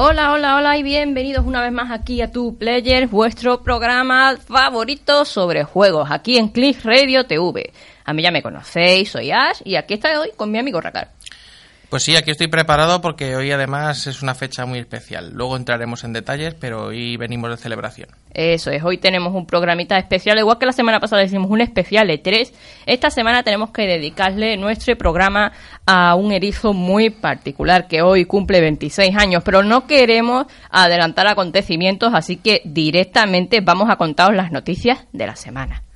Hola, hola, hola y bienvenidos una vez más aquí a Tu Player, vuestro programa favorito sobre juegos, aquí en Click Radio TV. A mí ya me conocéis, soy Ash y aquí estoy hoy con mi amigo Racar. Pues sí, aquí estoy preparado porque hoy además es una fecha muy especial. Luego entraremos en detalles, pero hoy venimos de celebración. Eso es, hoy tenemos un programita especial, igual que la semana pasada hicimos un especial de 3. Esta semana tenemos que dedicarle nuestro programa a un erizo muy particular que hoy cumple 26 años, pero no queremos adelantar acontecimientos, así que directamente vamos a contaros las noticias de la semana.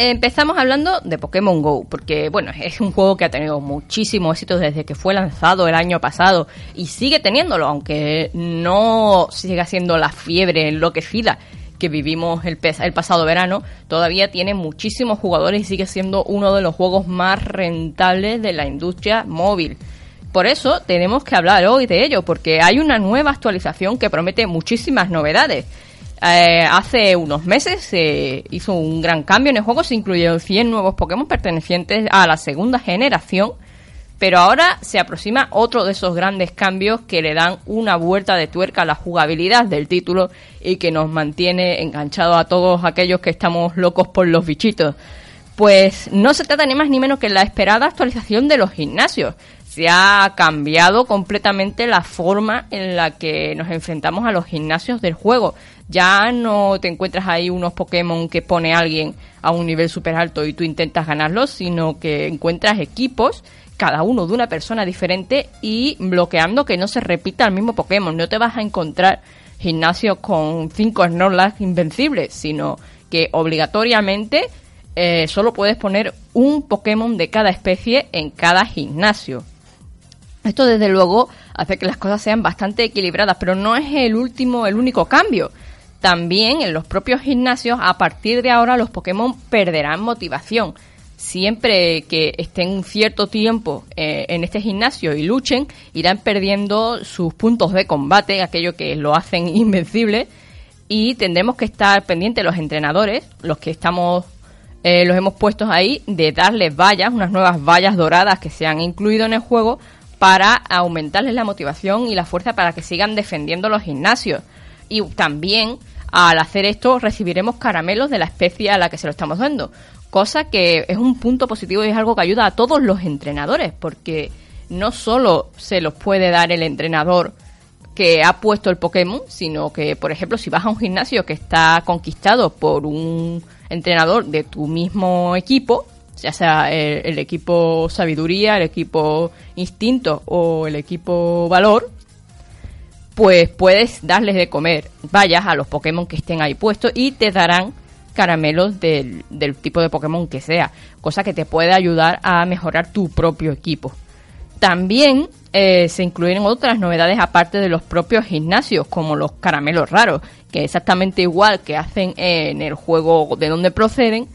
Empezamos hablando de Pokémon Go, porque bueno, es un juego que ha tenido muchísimo éxito desde que fue lanzado el año pasado y sigue teniéndolo, aunque no siga siendo la fiebre enloquecida que vivimos el, el pasado verano, todavía tiene muchísimos jugadores y sigue siendo uno de los juegos más rentables de la industria móvil. Por eso tenemos que hablar hoy de ello, porque hay una nueva actualización que promete muchísimas novedades. Eh, hace unos meses se hizo un gran cambio en el juego, se incluyeron 100 nuevos Pokémon pertenecientes a la segunda generación, pero ahora se aproxima otro de esos grandes cambios que le dan una vuelta de tuerca a la jugabilidad del título y que nos mantiene enganchados a todos aquellos que estamos locos por los bichitos. Pues no se trata ni más ni menos que la esperada actualización de los gimnasios. Se ha cambiado completamente la forma en la que nos enfrentamos a los gimnasios del juego ya no te encuentras ahí unos Pokémon que pone alguien a un nivel súper alto y tú intentas ganarlos, sino que encuentras equipos, cada uno de una persona diferente y bloqueando que no se repita el mismo Pokémon. No te vas a encontrar gimnasios con cinco Snorlax invencibles, sino que obligatoriamente eh, solo puedes poner un Pokémon de cada especie en cada gimnasio. Esto desde luego hace que las cosas sean bastante equilibradas, pero no es el último, el único cambio. También en los propios gimnasios, a partir de ahora, los Pokémon perderán motivación. Siempre que estén un cierto tiempo eh, en este gimnasio y luchen, irán perdiendo sus puntos de combate, aquello que lo hacen invencible, y tendremos que estar pendientes los entrenadores, los que estamos, eh, los hemos puesto ahí, de darles vallas, unas nuevas vallas doradas que se han incluido en el juego, para aumentarles la motivación y la fuerza para que sigan defendiendo los gimnasios. Y también al hacer esto recibiremos caramelos de la especie a la que se lo estamos dando. Cosa que es un punto positivo y es algo que ayuda a todos los entrenadores, porque no solo se los puede dar el entrenador que ha puesto el Pokémon, sino que, por ejemplo, si vas a un gimnasio que está conquistado por un entrenador de tu mismo equipo, ya sea el, el equipo sabiduría, el equipo instinto o el equipo valor, pues puedes darles de comer vayas a los Pokémon que estén ahí puestos y te darán caramelos del, tipo de Pokémon que sea, cosa que te puede ayudar a mejorar tu propio equipo. También eh, se incluyen otras novedades aparte de los propios gimnasios, como los caramelos raros, que exactamente igual que hacen en el juego de donde proceden,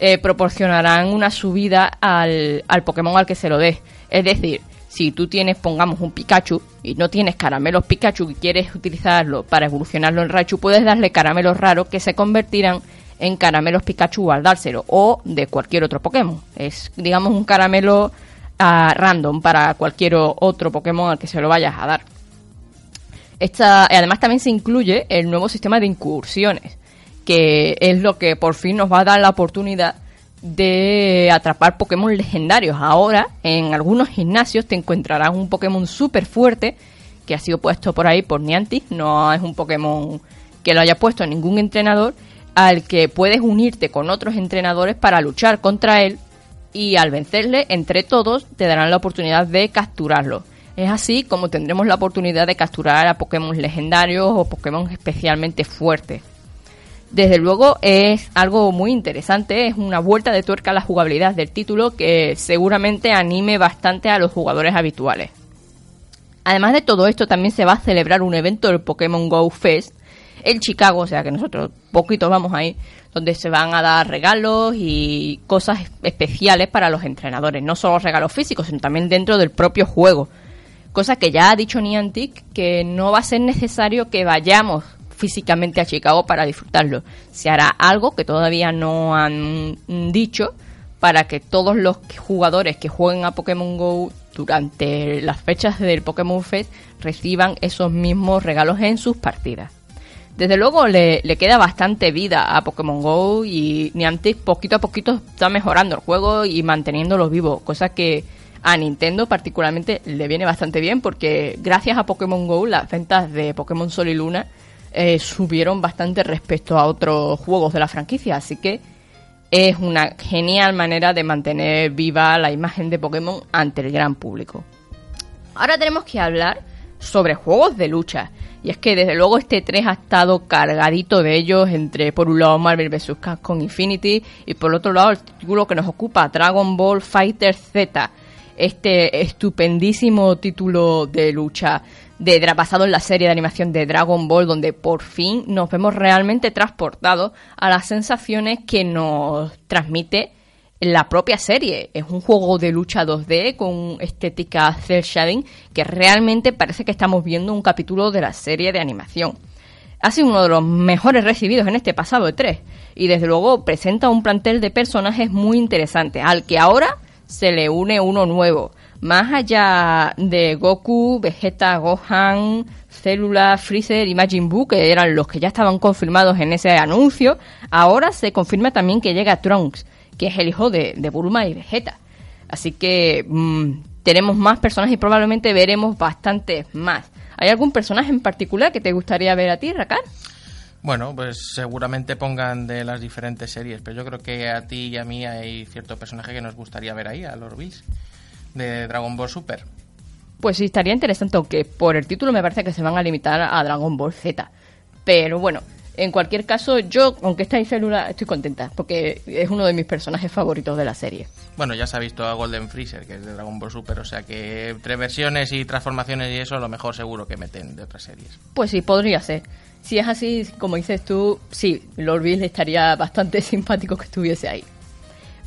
eh, proporcionarán una subida al, al Pokémon al que se lo des. Es decir, si tú tienes, pongamos, un Pikachu y no tienes caramelos Pikachu y quieres utilizarlo para evolucionarlo en Raichu, puedes darle caramelos raros que se convertirán en caramelos Pikachu al dárselo o de cualquier otro Pokémon. Es, digamos, un caramelo ah, random para cualquier otro Pokémon al que se lo vayas a dar. Esta, además también se incluye el nuevo sistema de incursiones, que es lo que por fin nos va a dar la oportunidad de atrapar Pokémon legendarios. Ahora, en algunos gimnasios te encontrarás un Pokémon súper fuerte que ha sido puesto por ahí por Niantic. No es un Pokémon que lo haya puesto ningún entrenador, al que puedes unirte con otros entrenadores para luchar contra él y al vencerle entre todos te darán la oportunidad de capturarlo. Es así como tendremos la oportunidad de capturar a Pokémon legendarios o Pokémon especialmente fuertes. Desde luego es algo muy interesante, es una vuelta de tuerca a la jugabilidad del título que seguramente anime bastante a los jugadores habituales. Además de todo esto, también se va a celebrar un evento del Pokémon Go Fest en Chicago, o sea que nosotros poquito vamos ahí, donde se van a dar regalos y cosas especiales para los entrenadores, no solo regalos físicos, sino también dentro del propio juego. Cosa que ya ha dicho Niantic que no va a ser necesario que vayamos físicamente a Chicago para disfrutarlo. Se hará algo que todavía no han dicho para que todos los jugadores que jueguen a Pokémon Go durante las fechas del Pokémon Fest reciban esos mismos regalos en sus partidas. Desde luego le, queda bastante vida a Pokémon Go y Niantic poquito a poquito está mejorando el juego y manteniéndolo vivo, cosa que a Nintendo particularmente le viene bastante bien porque gracias a Pokémon Go las ventas de Pokémon Sol y Luna eh, subieron bastante respecto a otros juegos de la franquicia, así que es una genial manera de mantener viva la imagen de Pokémon ante el gran público. Ahora tenemos que hablar sobre juegos de lucha. Y es que desde luego este 3 ha estado cargadito de ellos entre por un lado Marvel vs. Capcom Infinity y por otro lado el título que nos ocupa Dragon Ball Fighter Z. Este estupendísimo título de lucha de basado en la serie de animación de Dragon Ball donde por fin nos vemos realmente transportados a las sensaciones que nos transmite la propia serie. Es un juego de lucha 2D con estética cel shading que realmente parece que estamos viendo un capítulo de la serie de animación. Ha sido uno de los mejores recibidos en este pasado de 3 y desde luego presenta un plantel de personajes muy interesante al que ahora se le une uno nuevo. Más allá de Goku, Vegeta, Gohan, Célula, Freezer y Majin Buu, que eran los que ya estaban confirmados en ese anuncio, ahora se confirma también que llega Trunks que es el hijo de, de Bulma y Vegeta. Así que mm, tenemos más personajes y probablemente veremos bastantes más. ¿Hay algún personaje en particular que te gustaría ver a ti, Rakan? Bueno, pues seguramente pongan de las diferentes series, pero yo creo que a ti y a mí hay cierto personaje que nos gustaría ver ahí, a Lord Bills, de Dragon Ball Super. Pues sí, estaría interesante, aunque por el título me parece que se van a limitar a Dragon Ball Z. Pero bueno, en cualquier caso, yo, aunque está en célula, estoy contenta, porque es uno de mis personajes favoritos de la serie. Bueno, ya se ha visto a Golden Freezer, que es de Dragon Ball Super, o sea que entre versiones y transformaciones y eso, lo mejor seguro que meten de otras series. Pues sí, podría ser. Si es así, como dices tú, sí, Lord Bill estaría bastante simpático que estuviese ahí.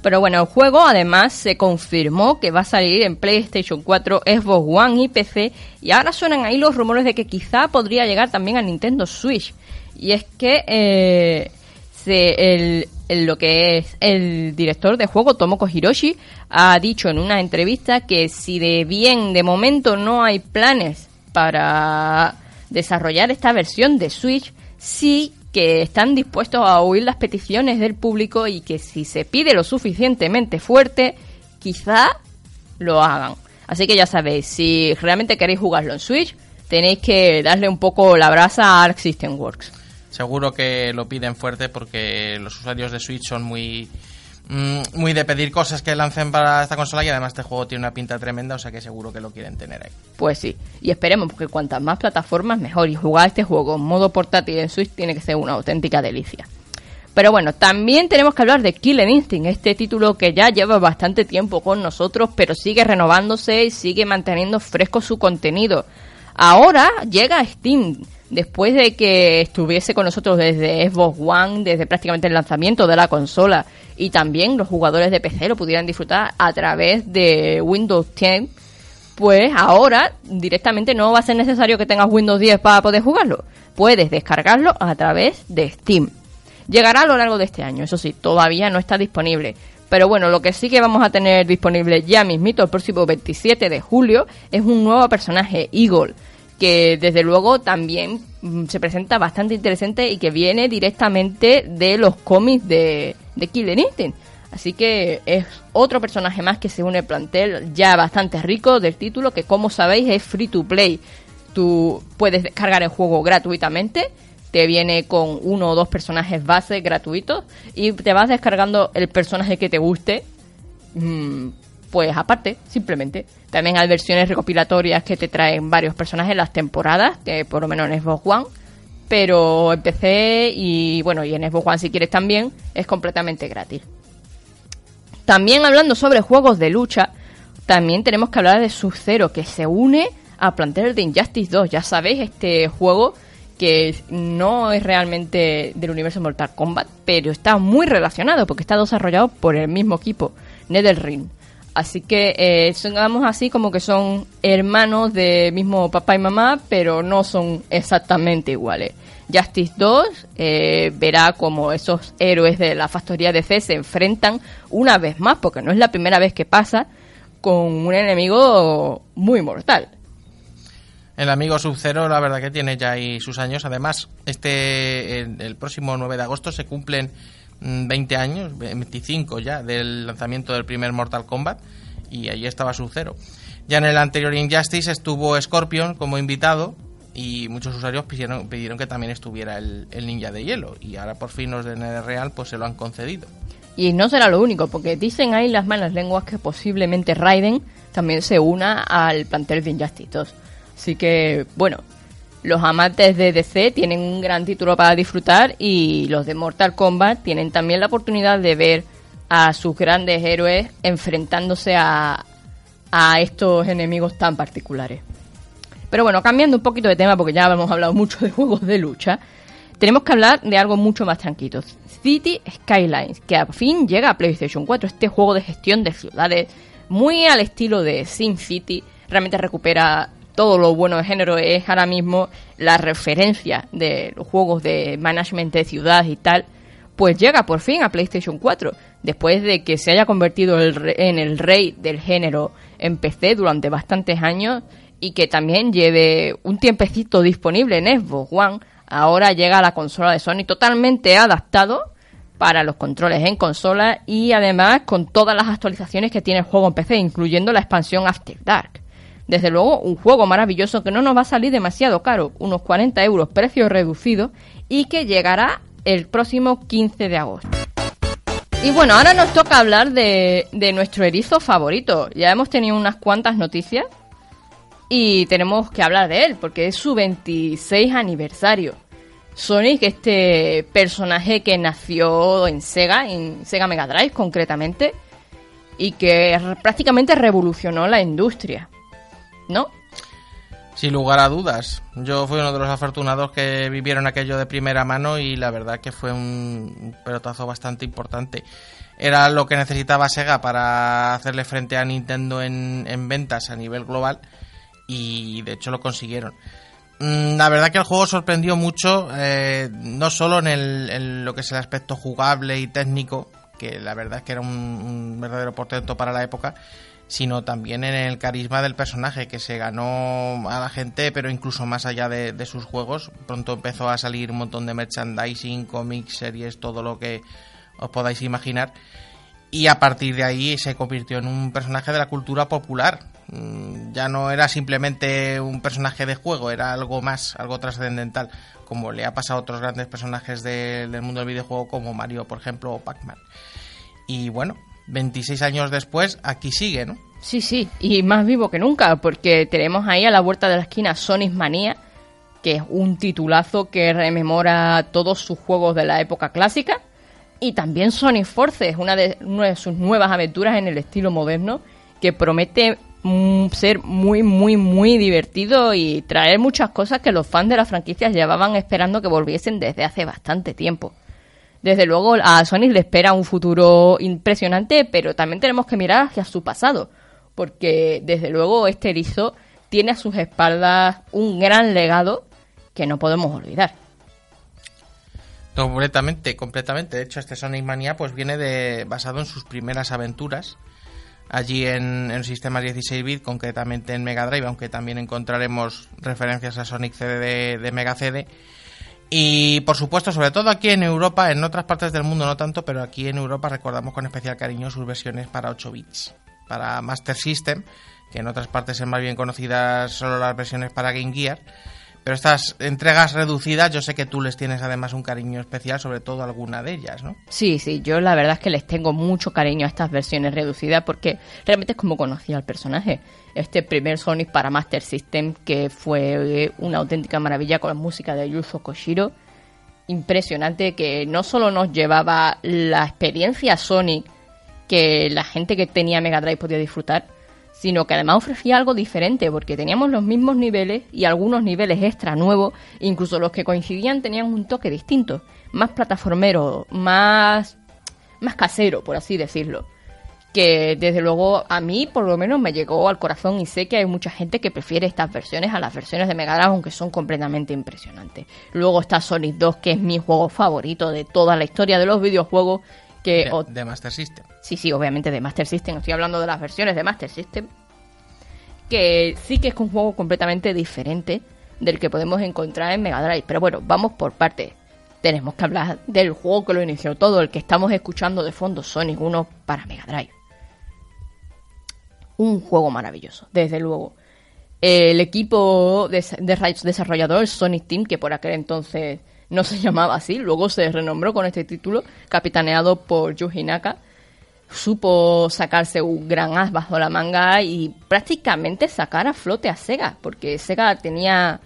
Pero bueno, el juego además se confirmó que va a salir en PlayStation 4, Xbox One y PC, y ahora suenan ahí los rumores de que quizá podría llegar también a Nintendo Switch. Y es que eh, el, lo que es el director de juego, Tomoko Hiroshi, ha dicho en una entrevista que si de bien de momento no hay planes para desarrollar esta versión de Switch, sí que están dispuestos a oír las peticiones del público y que si se pide lo suficientemente fuerte, quizá lo hagan. Así que ya sabéis, si realmente queréis jugarlo en Switch, tenéis que darle un poco la brasa a Arc System Works seguro que lo piden fuerte porque los usuarios de Switch son muy muy de pedir cosas que lancen para esta consola y además este juego tiene una pinta tremenda, o sea que seguro que lo quieren tener ahí. Pues sí, y esperemos porque cuantas más plataformas mejor y jugar este juego en modo portátil en Switch tiene que ser una auténtica delicia. Pero bueno, también tenemos que hablar de Killer Instinct, este título que ya lleva bastante tiempo con nosotros, pero sigue renovándose y sigue manteniendo fresco su contenido. Ahora llega a Steam después de que estuviese con nosotros desde Xbox One, desde prácticamente el lanzamiento de la consola, y también los jugadores de PC lo pudieran disfrutar a través de Windows 10, pues ahora directamente no va a ser necesario que tengas Windows 10 para poder jugarlo. Puedes descargarlo a través de Steam. Llegará a lo largo de este año, eso sí, todavía no está disponible. Pero bueno, lo que sí que vamos a tener disponible ya mismito el próximo 27 de julio es un nuevo personaje, Eagle que desde luego también mm, se presenta bastante interesante y que viene directamente de los cómics de, de Killer Instinct. Así que es otro personaje más que se une al plantel ya bastante rico del título que como sabéis es free to play. Tú puedes descargar el juego gratuitamente, te viene con uno o dos personajes base gratuitos y te vas descargando el personaje que te guste mm, pues aparte, simplemente. También hay versiones recopilatorias que te traen varios personajes en las temporadas, que por lo menos en Xbox One. Pero empecé y bueno, y en Xbox One si quieres también, es completamente gratis. También hablando sobre juegos de lucha, también tenemos que hablar de Sub-Zero, que se une a plantel de Injustice 2. Ya sabéis, este juego que no es realmente del universo Mortal Kombat, pero está muy relacionado porque está desarrollado por el mismo equipo, NetherRealm. Así que eh, digamos así como que son hermanos de mismo papá y mamá, pero no son exactamente iguales. Justice 2 eh, verá como esos héroes de la factoría de C se enfrentan una vez más, porque no es la primera vez que pasa, con un enemigo muy mortal. El amigo Sub-Zero, la verdad que tiene ya ahí sus años. Además, este el, próximo 9 de agosto se cumplen 20 mm, años, 25 ya, del lanzamiento del primer Mortal Kombat y allí estaba Sub-Zero. Ya en el anterior Injustice estuvo Scorpion como invitado y muchos usuarios pidieron, pidieron que también estuviera el, ninja de hielo y ahora por fin los de NetherReal pues se lo han concedido. Y no será lo único, porque dicen ahí las malas lenguas que posiblemente Raiden también se una al plantel de Injustice 2. Así que, bueno, los amantes de DC tienen un gran título para disfrutar y los de Mortal Kombat tienen también la oportunidad de ver a sus grandes héroes enfrentándose a, a estos enemigos tan particulares. Pero bueno, cambiando un poquito de tema, porque ya hemos hablado mucho de juegos de lucha, tenemos que hablar de algo mucho más tranquilo. City Skylines, que a fin llega a PlayStation 4, este juego de gestión de ciudades muy al estilo de SimCity, realmente recupera todo lo bueno de género, es ahora mismo la referencia de los juegos de management de ciudad y tal, pues llega por fin a PlayStation 4, después de que se haya convertido en el rey del género en PC durante bastantes años y que también lleve un tiempecito disponible en Xbox One, ahora llega a la consola de Sony totalmente adaptado para los controles en consola y además con todas las actualizaciones que tiene el juego en PC, incluyendo la expansión After Dark. Desde luego, un juego maravilloso que no nos va a salir demasiado caro, unos 40 euros precio reducido, y que llegará el próximo 15 de agosto. Y bueno, ahora nos toca hablar de, de nuestro erizo favorito. Ya hemos tenido unas cuantas noticias y tenemos que hablar de él porque es su 26 aniversario. Sonic, este personaje que nació en Sega, en Sega Mega Drive concretamente, y que prácticamente revolucionó la industria, ¿no? Sin lugar a dudas. Yo fui uno de los afortunados que vivieron aquello de primera mano y la verdad que fue un pelotazo bastante importante. Era lo que necesitaba Sega para hacerle frente a Nintendo en, en ventas a nivel global y de hecho lo consiguieron. Mm, la verdad que el juego sorprendió mucho, eh, no solo en, el, lo que es el aspecto jugable y técnico, que la verdad es que era un, verdadero portento para la época, sino también en el carisma del personaje que se ganó a la gente, pero incluso más allá de, sus juegos. Pronto empezó a salir un montón de merchandising, cómics, series, todo lo que os podáis imaginar. Y a partir de ahí se convirtió en un personaje de la cultura popular. Mm, ya no era simplemente un personaje de juego, era algo más, algo trascendental, como le ha pasado a otros grandes personajes del mundo del videojuego como Mario, por ejemplo, o Pac-Man. Y bueno, 26 años después, aquí sigue, ¿no? Sí, sí, y más vivo que nunca, porque tenemos ahí a la vuelta de la esquina Sonic Mania, que es un titulazo que rememora todos sus juegos de la época clásica y también Sonic Forces, una de, una de sus nuevas aventuras en el estilo moderno, que promete mm, ser muy, muy, muy divertido y traer muchas cosas que los fans de la franquicia llevaban esperando que volviesen desde hace bastante tiempo. Desde luego a Sonic le espera un futuro impresionante, pero también tenemos que mirar hacia su pasado, porque desde luego este erizo tiene a sus espaldas un gran legado que no podemos olvidar. Completamente, completamente. De hecho, este Sonic Mania pues viene de basado en sus primeras aventuras allí en, el sistema 16 bit, concretamente en Mega Drive, aunque también encontraremos referencias a Sonic CD de, Mega CD. Y por supuesto, sobre todo aquí en Europa, en otras partes del mundo no tanto, pero aquí en Europa recordamos con especial cariño sus versiones para 8 bits, para Master System, que en otras partes es más bien conocidas solo las versiones para Game Gear pero estas entregas reducidas, yo sé que tú les tienes además un cariño especial, sobre todo alguna de ellas, ¿no? Sí, sí, yo la verdad es que les tengo mucho cariño a estas versiones reducidas porque realmente es como conocía al personaje. Este primer Sonic para Master System que fue una auténtica maravilla con la música de Yuzo Koshiro. Impresionante que no solo nos llevaba la experiencia Sonic que la gente que tenía Mega Drive podía disfrutar, sino que además ofrecía algo diferente, porque teníamos los mismos niveles y algunos niveles extra nuevos, incluso los que coincidían tenían un toque distinto, más plataformero, más, más casero, por así decirlo. que desde luego a mí por lo menos me llegó al corazón y sé que hay mucha gente que prefiere estas versiones a las versiones de Mega Drive aunque son completamente impresionantes. Luego está Sonic 2 que es mi juego favorito de toda la historia de los videojuegos que de, Master System. Sí, sí, obviamente de Master System, estoy hablando de las versiones de Master System que sí que es un juego completamente diferente del que podemos encontrar en Mega Drive, pero bueno, vamos por partes tenemos que hablar del juego que lo inició todo, el que estamos escuchando de fondo, Sonic 1 para Mega Drive un juego maravilloso, desde luego. El equipo de, desarrollador, Sonic Team, que por aquel entonces no se llamaba así, luego se renombró con este título, capitaneado por Yuji Naka, supo sacarse un gran as bajo la manga y prácticamente sacar a flote a Sega, porque Sega tenía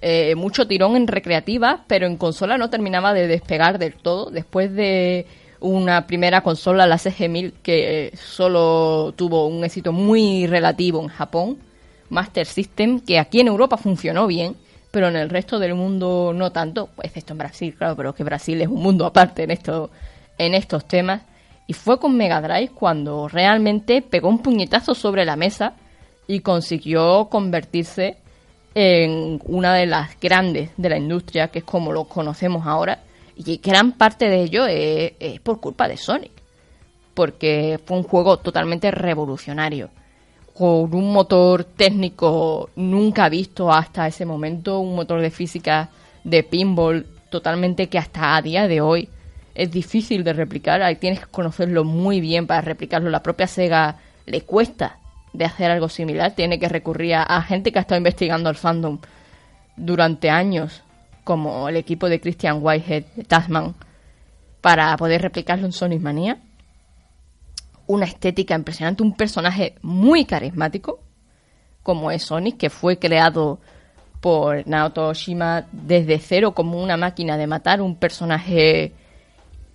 eh, mucho tirón en recreativa, pero en consola no terminaba de despegar del todo. Después de una primera consola, la CG1000, que solo tuvo un éxito muy relativo en Japón, Master System, que aquí en Europa funcionó bien, pero en el resto del mundo no tanto, excepto en Brasil, claro, pero que Brasil es un mundo aparte en, esto, en estos temas. Y fue con Mega Drive cuando realmente pegó un puñetazo sobre la mesa y consiguió convertirse en una de las grandes de la industria, que es como lo conocemos ahora, y gran parte de ello es, por culpa de Sonic. Porque fue un juego totalmente revolucionario. Con un motor técnico nunca visto hasta ese momento. Un motor de física de pinball totalmente que hasta a día de hoy es difícil de replicar. Ahí tienes que conocerlo muy bien para replicarlo. La propia Sega le cuesta de hacer algo similar. Tiene que recurrir a gente que ha estado investigando el fandom durante años como el equipo de Christian Whitehead, Tasman, para poder replicarlo en Sonic Mania. Una estética impresionante, un personaje muy carismático, como es Sonic, que fue creado por Naoto Oshima desde cero como una máquina de matar, un personaje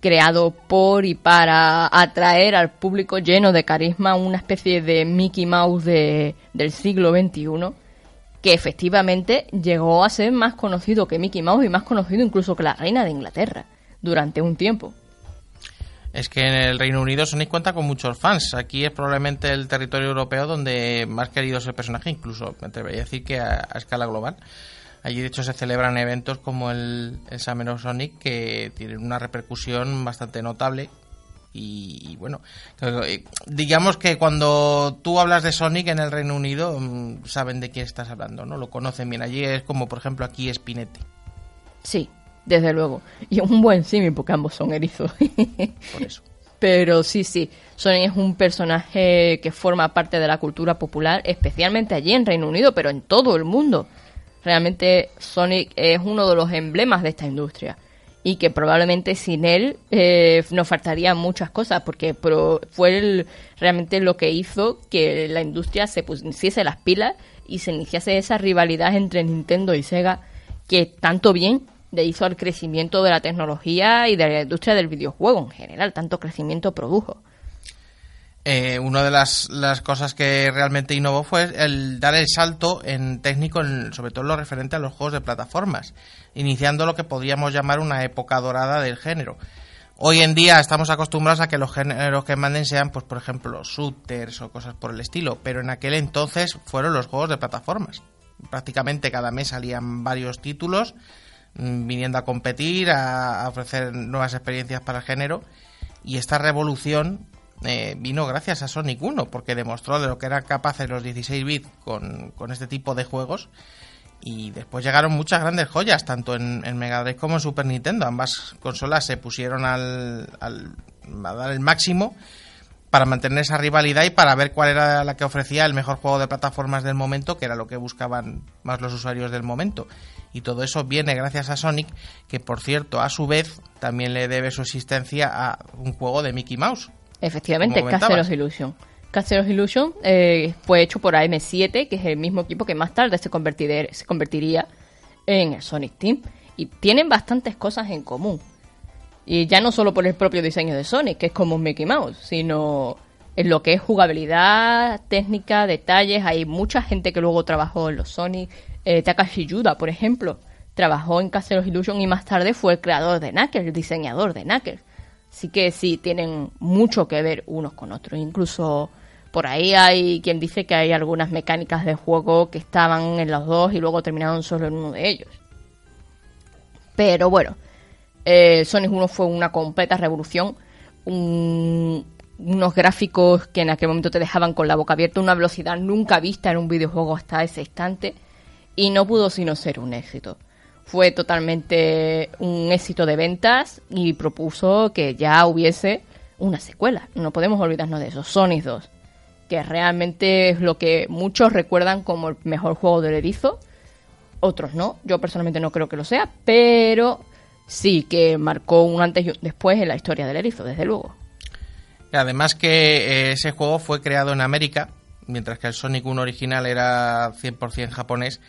creado por y para atraer al público lleno de carisma, una especie de Mickey Mouse de, del siglo XXI que efectivamente llegó a ser más conocido que Mickey Mouse y más conocido incluso que la reina de Inglaterra durante un tiempo. Es que en el Reino Unido Sonic cuenta con muchos fans. Aquí es probablemente el territorio europeo donde más querido es el personaje, incluso me atrevería a decir que a, escala global. Allí de hecho se celebran eventos como el, el Summer of Sonic que tienen una repercusión bastante notable y, bueno, eh, digamos que cuando tú hablas de Sonic en el Reino Unido, mm, saben de quién estás hablando, ¿no? Lo conocen bien. Allí es como, por ejemplo, aquí Spinete. Sí, desde luego. Y un buen símil, porque ambos son erizos. Por eso. Pero sí, sí, Sonic es un personaje que forma parte de la cultura popular, especialmente allí en Reino Unido, pero en todo el mundo. Realmente Sonic es uno de los emblemas de esta industria y que probablemente sin él eh, nos faltarían muchas cosas porque fue realmente lo que hizo que la industria se pusiese las pilas y se iniciase esa rivalidad entre Nintendo y Sega que tanto bien le hizo al crecimiento de la tecnología y de la industria del videojuego en general, tanto crecimiento produjo. Eh, una de las, las, cosas que realmente innovó fue el dar el salto en técnico, sobre todo en lo referente a los juegos de plataformas, iniciando lo que podríamos llamar una época dorada del género. Hoy en día estamos acostumbrados a que los géneros que manden sean, pues, por ejemplo, shooters o cosas por el estilo, pero en aquel entonces fueron los juegos de plataformas. Prácticamente cada mes salían varios títulos viniendo a competir, a ofrecer nuevas experiencias para el género, y esta revolución eh, vino gracias a Sonic 1, porque demostró de lo que eran capaces los 16 bits con, este tipo de juegos. Y después llegaron muchas grandes joyas, tanto en, Mega Drive como en Super Nintendo. Ambas consolas se pusieron al, a dar el máximo para mantener esa rivalidad y para ver cuál era la que ofrecía el mejor juego de plataformas del momento, que era lo que buscaban más los usuarios del momento. Y todo eso viene gracias a Sonic, que por cierto, a su vez, también le debe su existencia a un juego de Mickey Mouse, Efectivamente, Castle of Illusion. Castle of Illusion eh, fue hecho por AM7, que es el mismo equipo que más tarde se, se convertiría en el Sonic Team. Y tienen bastantes cosas en común. Y ya no solo por el propio diseño de Sonic, que es como un Mickey Mouse, sino en lo que es jugabilidad, técnica, detalles. Hay mucha gente que luego trabajó en los Sonic. Eh, Takashi Yuda, por ejemplo, trabajó en Castle of Illusion y más tarde fue el creador de Knuckles, el diseñador de Knuckles. Así que sí, tienen mucho que ver unos con otros. Incluso por ahí hay quien dice que hay algunas mecánicas de juego que estaban en los dos y luego terminaron solo en uno de ellos. Pero bueno, eh, Sonic 1 fue una completa revolución. unos gráficos que en aquel momento te dejaban con la boca abierta, una velocidad nunca vista en un videojuego hasta ese instante. Y no pudo sino ser un éxito. Fue totalmente un éxito de ventas y propuso que ya hubiese una secuela. No podemos olvidarnos de eso. Sonic 2 que realmente es lo que muchos recuerdan como el mejor juego del erizo, otros no, yo personalmente no creo que lo sea, pero sí que marcó un antes y un después en la historia del erizo, desde luego. Además que eh, ese juego fue creado en América, mientras que el Sonic 1 original era 100% japonés,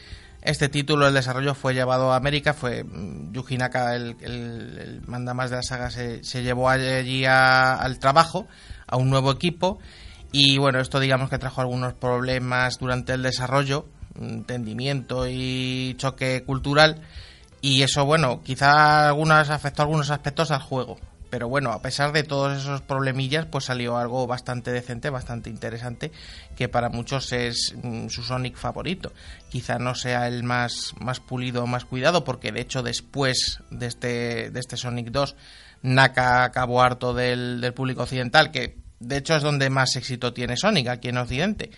este título, el desarrollo fue llevado a América, fue mm, Yuji Naka, el, el, manda más de la saga, se, llevó allí al trabajo, a un nuevo equipo, y bueno, esto digamos que trajo algunos problemas durante el desarrollo, entendimiento y choque cultural. Y eso, bueno, quizá algunas afectó algunos aspectos al juego. Pero bueno, a pesar de todos esos problemillas, pues salió algo bastante decente, bastante interesante, que para muchos es mm, su Sonic favorito. Quizá no sea el más, más pulido o más cuidado, porque de hecho después de este, de este Sonic 2, Naka acabó harto del, del público occidental, que de hecho, es donde más éxito tiene Sonic, aquí en Occidente.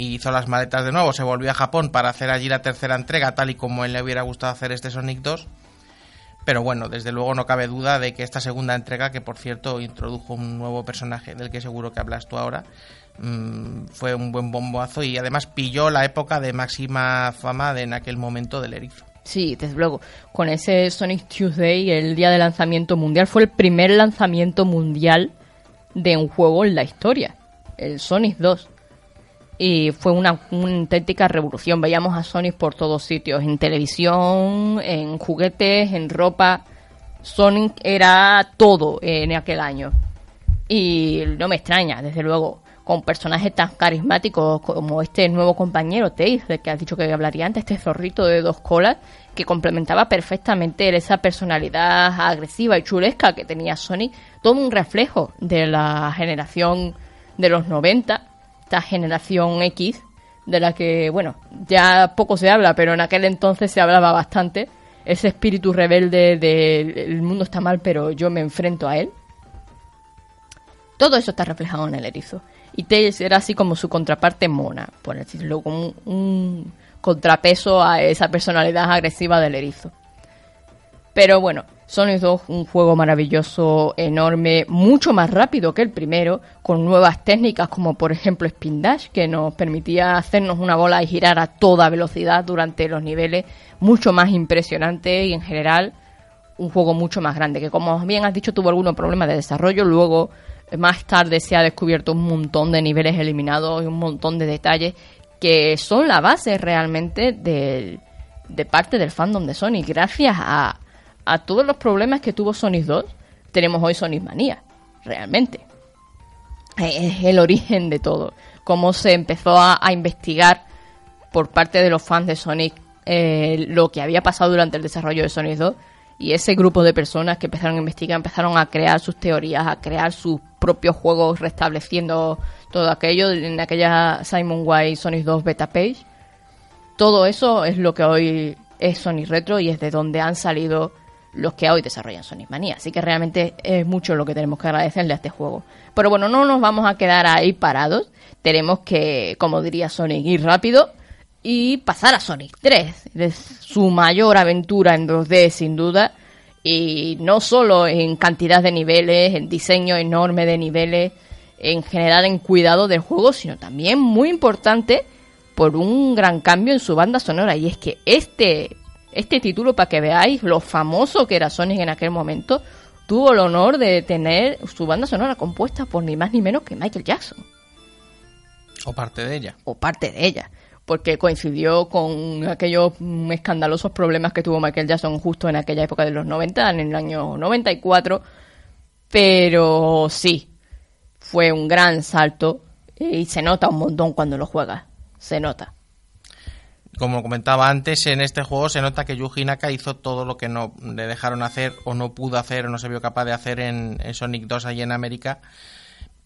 Y hizo las maletas de nuevo, se volvió a Japón para hacer allí la tercera entrega, tal y como él le hubiera gustado hacer este Sonic 2. Pero bueno, desde luego no cabe duda de que esta segunda entrega, que por cierto introdujo un nuevo personaje del que seguro que hablas tú ahora, mm, fue un buen bombazo y además pilló la época de máxima fama de en aquel momento del erizo. Sí, desde luego. Con ese Sonic Tuesday, el día de lanzamiento mundial, fue el primer lanzamiento mundial de un juego en la historia, el Sonic 2. Y fue una, auténtica revolución. Veíamos a Sonic por todos sitios, en televisión, en juguetes, en ropa. Sonic era todo en aquel año. Y no me extraña, desde luego, con personajes tan carismáticos como este nuevo compañero, Tails, del que has dicho que hablaría antes, este zorrito de dos colas, que complementaba perfectamente esa personalidad agresiva y chulesca que tenía Sonic, todo un reflejo de la generación de los 90, esta generación X, de la que, bueno, ya poco se habla, pero en aquel entonces se hablaba bastante, ese espíritu rebelde de el mundo está mal, pero yo me enfrento a él. Todo eso está reflejado en el erizo. Y Tails era así como su contraparte mona, por decirlo, como un contrapeso a esa personalidad agresiva del erizo. Pero bueno, Sonic 2 un juego maravilloso, enorme, mucho más rápido que el primero, con nuevas técnicas como por ejemplo Spin Dash, que nos permitía hacernos una bola y girar a toda velocidad durante los niveles, mucho más impresionante y en general un juego mucho más grande, que como bien has dicho tuvo algunos problemas de desarrollo, luego más tarde se ha descubierto un montón de niveles eliminados y un montón de detalles que son la base realmente de, parte del fandom de Sonic. Gracias a, a todos los problemas que tuvo Sonic 2, tenemos hoy Sonic Manía, realmente. Es el origen de todo. Cómo se empezó a, investigar por parte de los fans de Sonic eh, lo que había pasado durante el desarrollo de Sonic 2 y ese grupo de personas que empezaron a investigar, empezaron a crear sus teorías, a crear sus propios juegos restableciendo todo aquello en aquella Simon White Sonic 2 beta page. Todo eso es lo que hoy es Sonic Retro y es de donde han salido los que hoy desarrollan Sonic Mania. Así que realmente es mucho lo que tenemos que agradecerle a este juego. Pero bueno, no nos vamos a quedar ahí parados. Tenemos que, como diría Sonic, ir rápido y pasar a Sonic 3. Es su mayor aventura en 2D sin duda. Y no solo en cantidad de niveles, en diseño enorme de niveles, en general en cuidado del juego, sino también muy importante por un gran cambio en su banda sonora. Y es que este, este título, para que veáis lo famoso que era Sonic en aquel momento, tuvo el honor de tener su banda sonora compuesta por ni más ni menos que Michael Jackson. O parte de ella. O parte de ella porque coincidió con aquellos escandalosos problemas que tuvo Michael Jackson justo en aquella época de los 90, en el año 94. Pero sí, fue un gran salto y se nota un montón cuando lo juegas. Se nota. Como comentaba antes, en este juego se nota que Yuji Naka hizo todo lo que no le dejaron hacer o no pudo hacer o no se vio capaz de hacer en, Sonic 2 allí en América.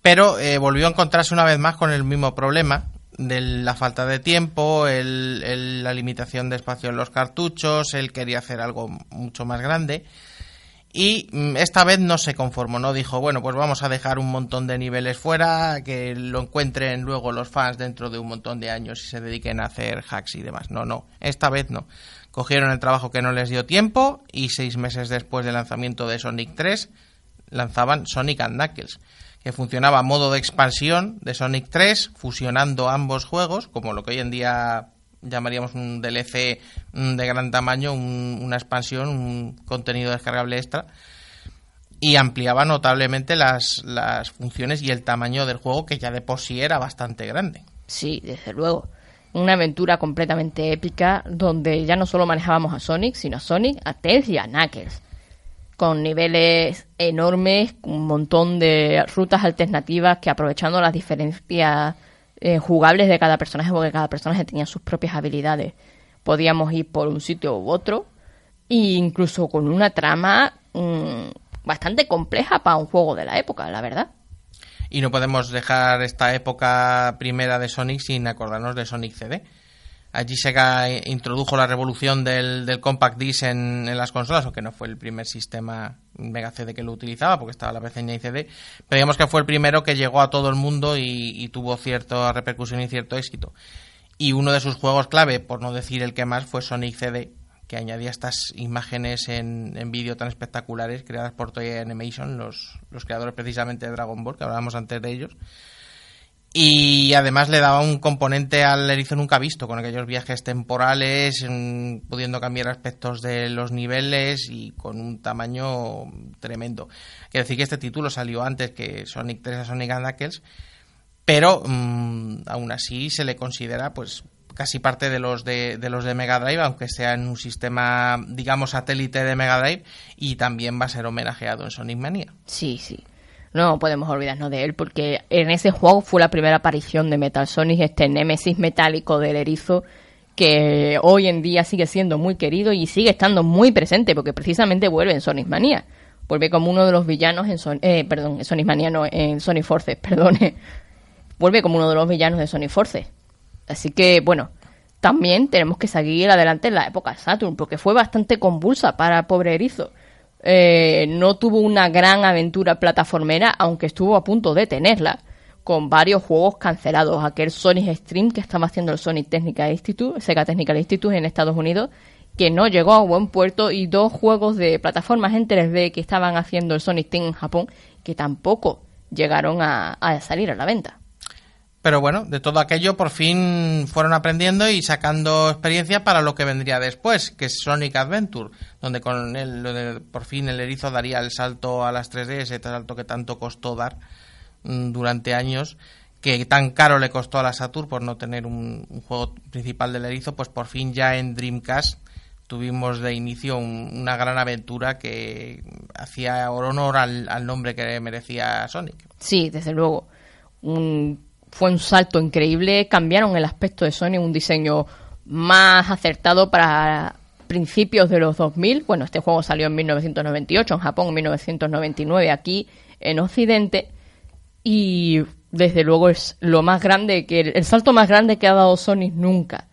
Pero eh, volvió a encontrarse una vez más con el mismo problema de la falta de tiempo, la limitación de espacio en los cartuchos, él quería hacer algo mucho más grande. Y mm, esta vez no se conformó, ¿no? Dijo, bueno, pues vamos a dejar un montón de niveles fuera, que lo encuentren luego los fans dentro de un montón de años y se dediquen a hacer hacks y demás. No, no, esta vez no. Cogieron el trabajo que no les dio tiempo y seis meses después del lanzamiento de Sonic 3 lanzaban Sonic and Knuckles, que funcionaba a modo de expansión de Sonic 3, fusionando ambos juegos, como lo que hoy en día llamaríamos un DLC mm, de gran tamaño, una expansión, un contenido descargable extra. Y ampliaba notablemente las, las funciones y el tamaño del juego, que ya de por sí era bastante grande. Sí, desde luego. Una aventura completamente épica donde ya no solo manejábamos a Sonic, sino a Sonic, a Tails y a Knuckles. Con niveles enormes, un montón de rutas alternativas que aprovechando las diferencias eh, jugables de cada personaje, porque cada personaje tenía sus propias habilidades. Podíamos ir por un sitio u otro, e incluso con una trama mm, bastante compleja para un juego de la época, la verdad. Y no podemos dejar esta época primera de Sonic sin acordarnos de Sonic CD Allí Sega introdujo la revolución del, Compact Disc en, las consolas, aunque no fue el primer sistema Mega CD que lo utilizaba, porque estaba la PC y CD, pero digamos que fue el primero que llegó a todo el mundo y, tuvo cierta repercusión y cierto éxito. Y uno de sus juegos clave, por no decir el que más, fue Sonic CD, que añadía estas imágenes en, en vídeo tan espectaculares creadas por Toy Animation, los creadores precisamente de Dragon Ball, que hablábamos antes de ellos y además le daba un componente al erizo nunca visto, con aquellos viajes temporales, pudiendo cambiar aspectos de los niveles y con un tamaño tremendo. Quiero decir que este título salió antes que Sonic 3 a Sonic Knuckles, pero mm, aún así se le considera pues casi parte de los de, de, los de Mega Drive, aunque sea en un sistema, digamos, satélite de Mega Drive, y también va a ser homenajeado en Sonic Mania. Sí, sí no podemos olvidarnos de él porque en ese juego fue la primera aparición de Metal Sonic, este némesis metálico del erizo que hoy en día sigue siendo muy querido y sigue estando muy presente porque precisamente vuelve en Sonic Mania. Vuelve como uno de los villanos en Sonic, eh, perdón, en Sonic Mania no, en Sonic Forces, perdone. Vuelve como uno de los villanos de Sonic Forces. Así que, bueno, también tenemos que seguir adelante en la época Saturn porque fue bastante convulsa para pobre erizo eh, no tuvo una gran aventura plataformera, aunque estuvo a punto de tenerla, con varios juegos cancelados. Aquel Sonic Stream que estaba haciendo el Sonic Technical Institute, Sega Technical Institute en Estados Unidos, que no llegó a buen puerto, y dos juegos de plataformas en 3D que estaban haciendo el Sonic Team en Japón, que tampoco llegaron a salir a la venta. Pero bueno, de todo aquello por fin fueron aprendiendo y sacando experiencia para lo que vendría después, que es Sonic Adventure, donde con él por fin el erizo daría el salto a las 3D, ese salto que tanto costó dar mm, durante años, que tan caro le costó a la Saturn por no tener un, juego principal del erizo, pues por fin ya en Dreamcast tuvimos de inicio una gran aventura que hacía honor al, al nombre que merecía Sonic. Sí, desde luego. Un fue un salto increíble. Cambiaron el aspecto de Sony, un diseño más acertado para principios de los 2000. Bueno, este juego salió en 1998, en Japón en 1999, aquí en Occidente. Y desde luego es lo más grande, que el, salto más grande que ha dado Sony nunca.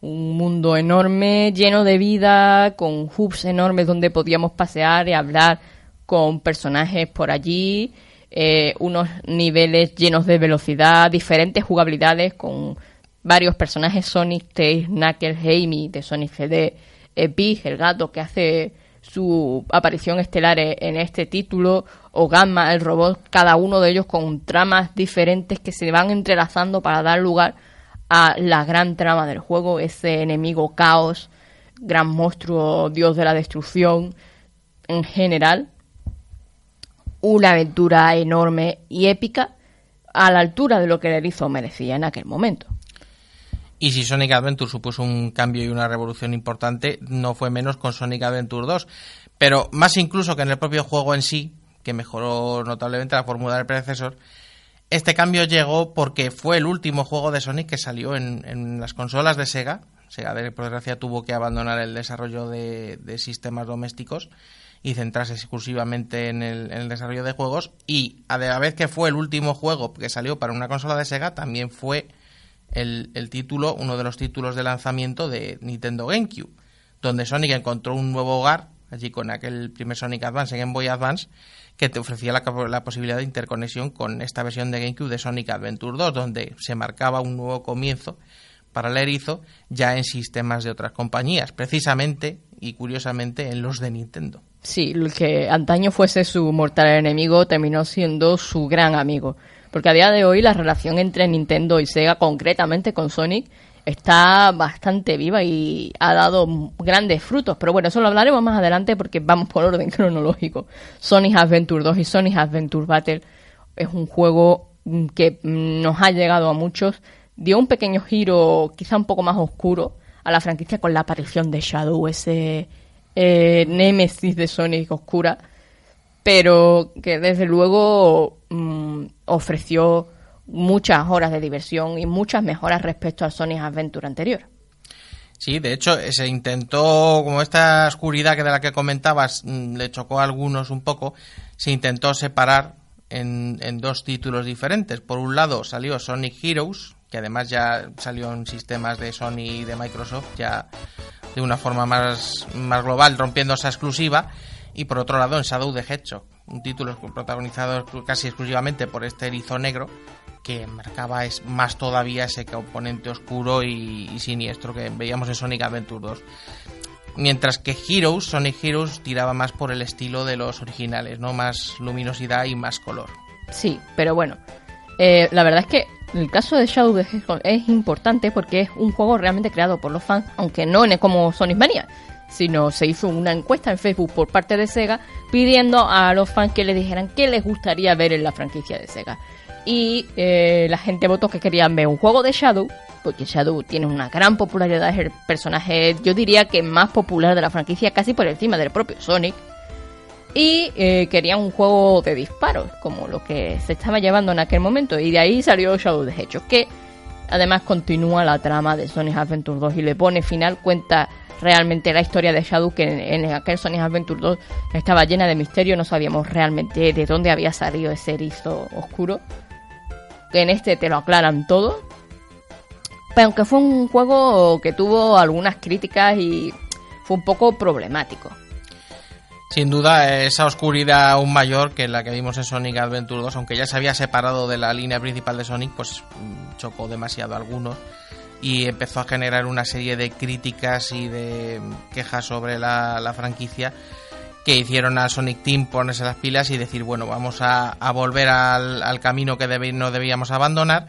Un mundo enorme, lleno de vida, con hubs enormes donde podíamos pasear y hablar con personajes por allí eh, unos niveles llenos de velocidad, diferentes jugabilidades con varios personajes, Sonic, Tails, Knuckles, Amy de Sonic CD, eh, Big, el gato que hace su aparición estelar e, en este título, o Gamma, el robot, cada uno de ellos con tramas diferentes que se van entrelazando para dar lugar a la gran trama del juego, ese enemigo caos, gran monstruo, dios de la destrucción, en general, una aventura enorme y épica a la altura de lo que el erizo merecía en aquel momento. Y si Sonic Adventure supuso un cambio y una revolución importante, no fue menos con Sonic Adventure 2. Pero más incluso que en el propio juego en sí, que mejoró notablemente la fórmula del predecesor, este cambio llegó porque fue el último juego de Sonic que salió en, en las consolas de Sega, Sega, por desgracia, tuvo que abandonar el desarrollo de, sistemas domésticos y centrarse exclusivamente en el, desarrollo de juegos. Y a la vez que fue el último juego que salió para una consola de Sega, también fue el, título, uno de los títulos de lanzamiento de Nintendo GameCube, donde Sonic encontró un nuevo hogar allí con aquel primer Sonic Advance en Game Boy Advance que te ofrecía la, la, posibilidad de interconexión con esta versión de GameCube de Sonic Adventure 2, donde se marcaba un nuevo comienzo para el erizo ya en sistemas de otras compañías, precisamente y curiosamente en los de Nintendo. Sí, el que antaño fuese su mortal enemigo terminó siendo su gran amigo, porque a día de hoy la relación entre Nintendo y Sega, concretamente con Sonic, está bastante viva y ha dado grandes frutos. Pero bueno, eso lo hablaremos más adelante porque vamos por orden cronológico. Sonic Adventure 2 y Sonic Adventure Battle es un juego que nos ha llegado a muchos. Dio un pequeño giro, quizá un poco más oscuro, a la franquicia con la aparición de Shadow, ese eh, némesis de Sonic oscura, pero que desde luego mm, ofreció muchas horas de diversión y muchas mejoras respecto al Sonic Adventure anterior. Sí, de hecho, se intentó, como esta oscuridad que de la que comentabas mm, le chocó a algunos un poco, se intentó separar en, en, dos títulos diferentes. Por un lado salió Sonic Heroes, que además ya salió en sistemas de Sony y de Microsoft, ya de una forma más, más global, rompiendo esa exclusiva. Y por otro lado, en Shadow the Hedgehog, un título protagonizado casi exclusivamente por este erizo negro, que marcaba es más todavía ese componente oscuro y, siniestro que veíamos en Sonic Adventure 2. Mientras que Heroes, Sonic Heroes tiraba más por el estilo de los originales, ¿no? Más luminosidad y más color. Sí, pero bueno, eh, la verdad es que el caso de Shadow Hedgehog es importante porque es un juego realmente creado por los fans, aunque no en como Sonic Mania, sino se hizo una encuesta en Facebook por parte de Sega pidiendo a los fans que le dijeran qué les gustaría ver en la franquicia de Sega y eh, la gente votó que querían ver un juego de Shadow, porque Shadow tiene una gran popularidad, es el personaje, yo diría que más popular de la franquicia, casi por encima del propio Sonic. Y eh, querían un juego de disparos, como lo que se estaba llevando en aquel momento, y de ahí salió Shadow de que además continúa la trama de Sonic Adventure 2 y le pone final, cuenta realmente la historia de Shadow, que en, aquel Sonic Adventure 2 estaba llena de misterio, no sabíamos realmente de dónde había salido ese erizo oscuro que en este te lo aclaran todo. Pero aunque fue un juego que tuvo algunas críticas y fue un poco problemático. Sin duda, esa oscuridad aún mayor que la que vimos en Sonic Adventure 2, aunque ya se había separado de la línea principal de Sonic, pues mm, chocó demasiado a algunos y empezó a generar una serie de críticas y de quejas sobre la, franquicia que hicieron a Sonic Team ponerse las pilas y decir, bueno, vamos a, volver al, camino que no debíamos abandonar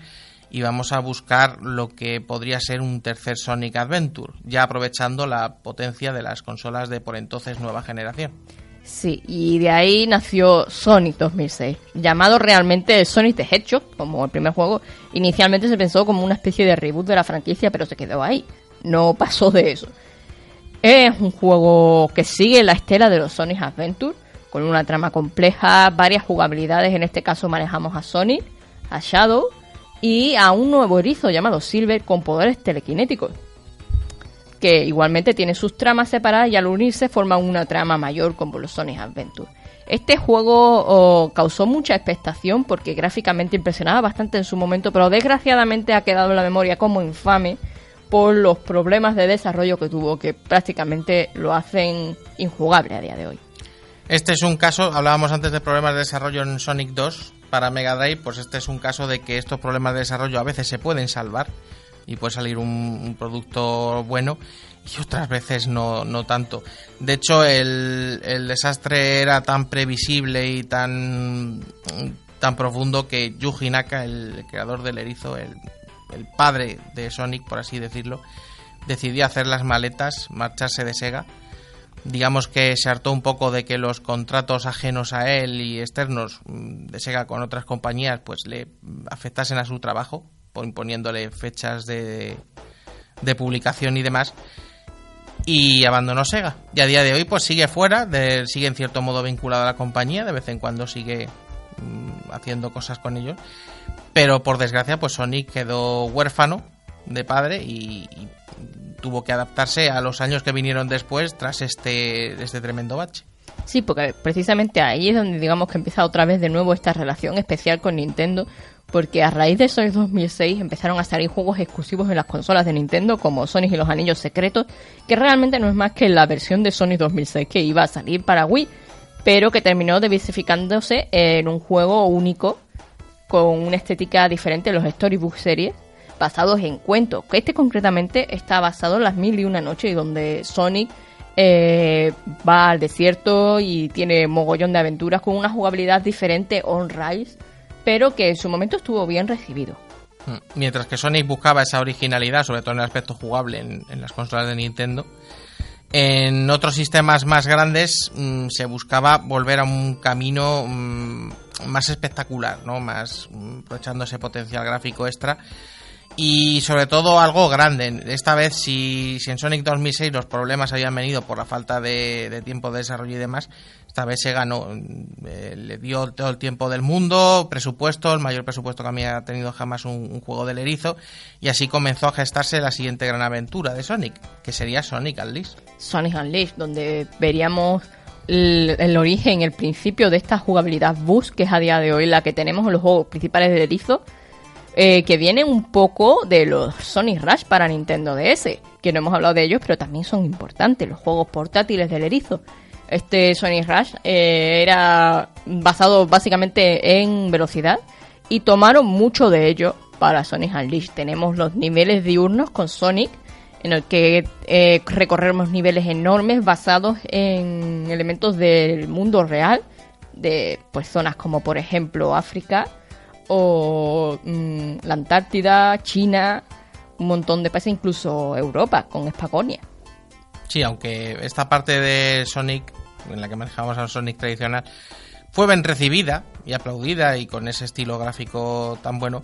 y vamos a buscar lo que podría ser un tercer Sonic Adventure, ya aprovechando la potencia de las consolas de por entonces nueva generación. Sí, y de ahí nació Sonic 2006, llamado realmente Sonic the Hedgehog, como el primer juego. Inicialmente se pensó como una especie de reboot de la franquicia, pero se quedó ahí. No pasó de eso. Es un juego que sigue la estela de los Sonic Adventure, con una trama compleja, varias jugabilidades, en este caso manejamos a Sonic, a Shadow y a un nuevo erizo llamado Silver con poderes telequinéticos, que igualmente tiene sus tramas separadas y al unirse forman una trama mayor como los Sonic Adventure. Este juego causó mucha expectación porque gráficamente impresionaba bastante en su momento, pero desgraciadamente ha quedado en la memoria como infame por los problemas de desarrollo que tuvo, que prácticamente lo hacen injugable a día de hoy. Este es un caso, hablábamos antes de problemas de desarrollo en Sonic 2 para Mega Drive, pues este es un caso de que estos problemas de desarrollo a veces se pueden salvar y puede salir un, producto bueno y otras veces no, no tanto. De hecho, el, desastre era tan previsible y tan, tan profundo que Yuji Naka, el creador del erizo, el padre de Sonic, por así decirlo, decidió hacer las maletas, marcharse de Sega. Digamos que se hartó un poco de que los contratos ajenos a él y externos mm, de Sega con otras compañías pues le afectasen a su trabajo, imponiéndole fechas de, de publicación y demás y abandonó Sega. Y a día de hoy pues sigue fuera, sigue en cierto modo vinculado a la compañía, de vez en cuando sigue mm, haciendo cosas con ellos, pero por desgracia, pues Sonic quedó huérfano de padre y, tuvo que adaptarse a los años que vinieron después tras este, este tremendo bache. Sí, porque precisamente ahí es donde digamos que empieza otra vez de nuevo esta relación especial con Nintendo, porque a raíz de Sonic 2006 empezaron a salir juegos exclusivos en las consolas de Nintendo como Sonic y los Anillos Secretos, que realmente no es más que la versión de Sonic 2006 que iba a salir para Wii, pero que terminó diversificándose en un juego único con una estética diferente de los Storybook series basados en cuentos. Este concretamente está basado en las mil y una noches, donde Sonic eh, va al desierto y tiene mogollón de aventuras con una jugabilidad diferente on-rise, pero que en su momento estuvo bien recibido. Mm. Mientras que Sonic buscaba esa originalidad, sobre todo en el aspecto jugable en, las consolas de Nintendo, en otros sistemas más grandes mm, se buscaba volver a un camino mm, más espectacular, ¿no? Más aprovechando ese potencial gráfico extra y sobre todo algo grande. Esta vez, si, en Sonic 2006 los problemas habían venido por la falta de, tiempo de desarrollo y demás, esta vez se ganó, eh, le dio todo el tiempo del mundo, presupuesto, el mayor presupuesto que había tenido jamás un, juego del erizo, y así comenzó a gestarse la siguiente gran aventura de Sonic, que sería Sonic Unleashed. Sonic Unleashed, donde veríamos el, el, origen, el principio de esta jugabilidad bus, que es a día de hoy la que tenemos en los juegos principales del erizo eh, que viene un poco de los Sonic Rush para Nintendo DS, que no hemos hablado de ellos, pero también son importantes, los juegos portátiles del erizo. Este Sonic Rush eh, era basado básicamente en velocidad y tomaron mucho de ello para Sonic Unleashed. Tenemos los niveles diurnos con Sonic, en el que eh, recorremos niveles enormes basados en elementos del mundo real, de pues zonas como por ejemplo África, o mm, la Antártida, China, un montón de países, incluso Europa, con Espaconia. Sí, aunque esta parte de Sonic, en la que manejamos a Sonic tradicional, fue bien recibida y aplaudida y con ese estilo gráfico tan bueno,